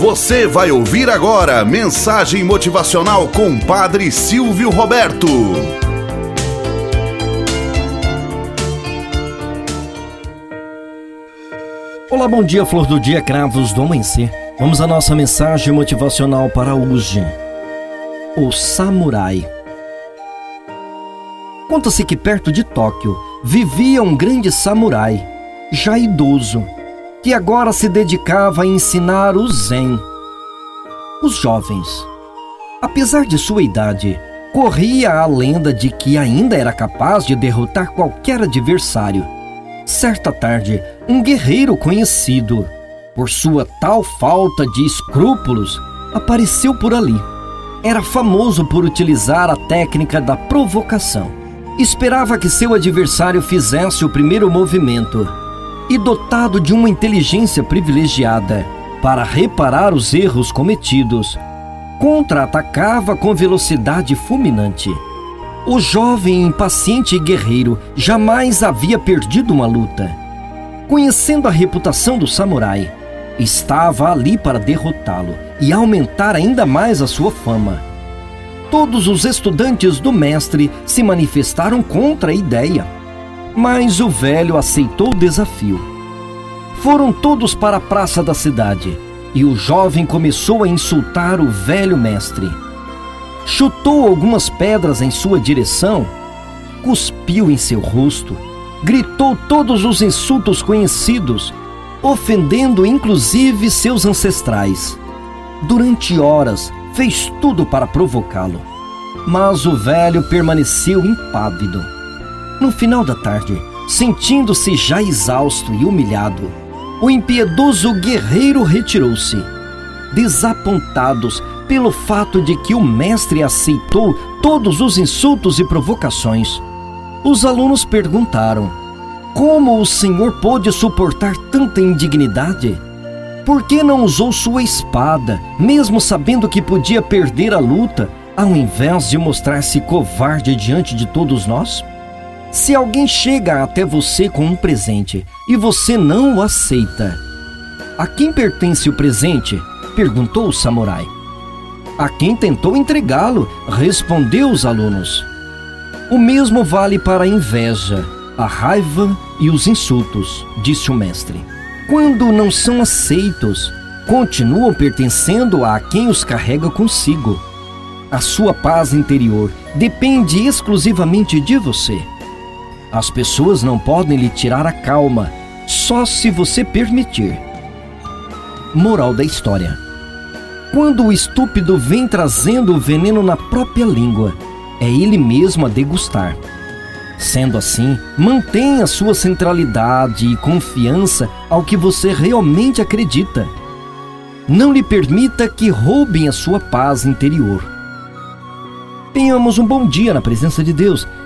Você vai ouvir agora mensagem motivacional com Padre Silvio Roberto. Olá, bom dia, flor do dia, cravos do amanhecer. Vamos à nossa mensagem motivacional para hoje. O Samurai. Conta-se que perto de Tóquio vivia um grande samurai, já idoso que agora se dedicava a ensinar o Zen. Os jovens, apesar de sua idade, corria a lenda de que ainda era capaz de derrotar qualquer adversário. Certa tarde, um guerreiro conhecido, por sua tal falta de escrúpulos, apareceu por ali. Era famoso por utilizar a técnica da provocação. Esperava que seu adversário fizesse o primeiro movimento e dotado de uma inteligência privilegiada para reparar os erros cometidos, contra-atacava com velocidade fulminante. O jovem impaciente e guerreiro jamais havia perdido uma luta. Conhecendo a reputação do samurai, estava ali para derrotá-lo e aumentar ainda mais a sua fama. Todos os estudantes do mestre se manifestaram contra a ideia mas o velho aceitou o desafio. Foram todos para a praça da cidade e o jovem começou a insultar o velho mestre. Chutou algumas pedras em sua direção, cuspiu em seu rosto, gritou todos os insultos conhecidos, ofendendo inclusive seus ancestrais. Durante horas fez tudo para provocá-lo, mas o velho permaneceu impávido no final da tarde, sentindo-se já exausto e humilhado, o impiedoso guerreiro retirou-se. Desapontados pelo fato de que o mestre aceitou todos os insultos e provocações, os alunos perguntaram: Como o senhor pôde suportar tanta indignidade? Por que não usou sua espada, mesmo sabendo que podia perder a luta, ao invés de mostrar-se covarde diante de todos nós? Se alguém chega até você com um presente e você não o aceita, a quem pertence o presente? perguntou o samurai. A quem tentou entregá-lo, respondeu os alunos. O mesmo vale para a inveja, a raiva e os insultos, disse o mestre. Quando não são aceitos, continuam pertencendo a quem os carrega consigo. A sua paz interior depende exclusivamente de você. As pessoas não podem lhe tirar a calma, só se você permitir. Moral da história: Quando o estúpido vem trazendo o veneno na própria língua, é ele mesmo a degustar. Sendo assim, mantenha sua centralidade e confiança ao que você realmente acredita. Não lhe permita que roubem a sua paz interior. Tenhamos um bom dia na presença de Deus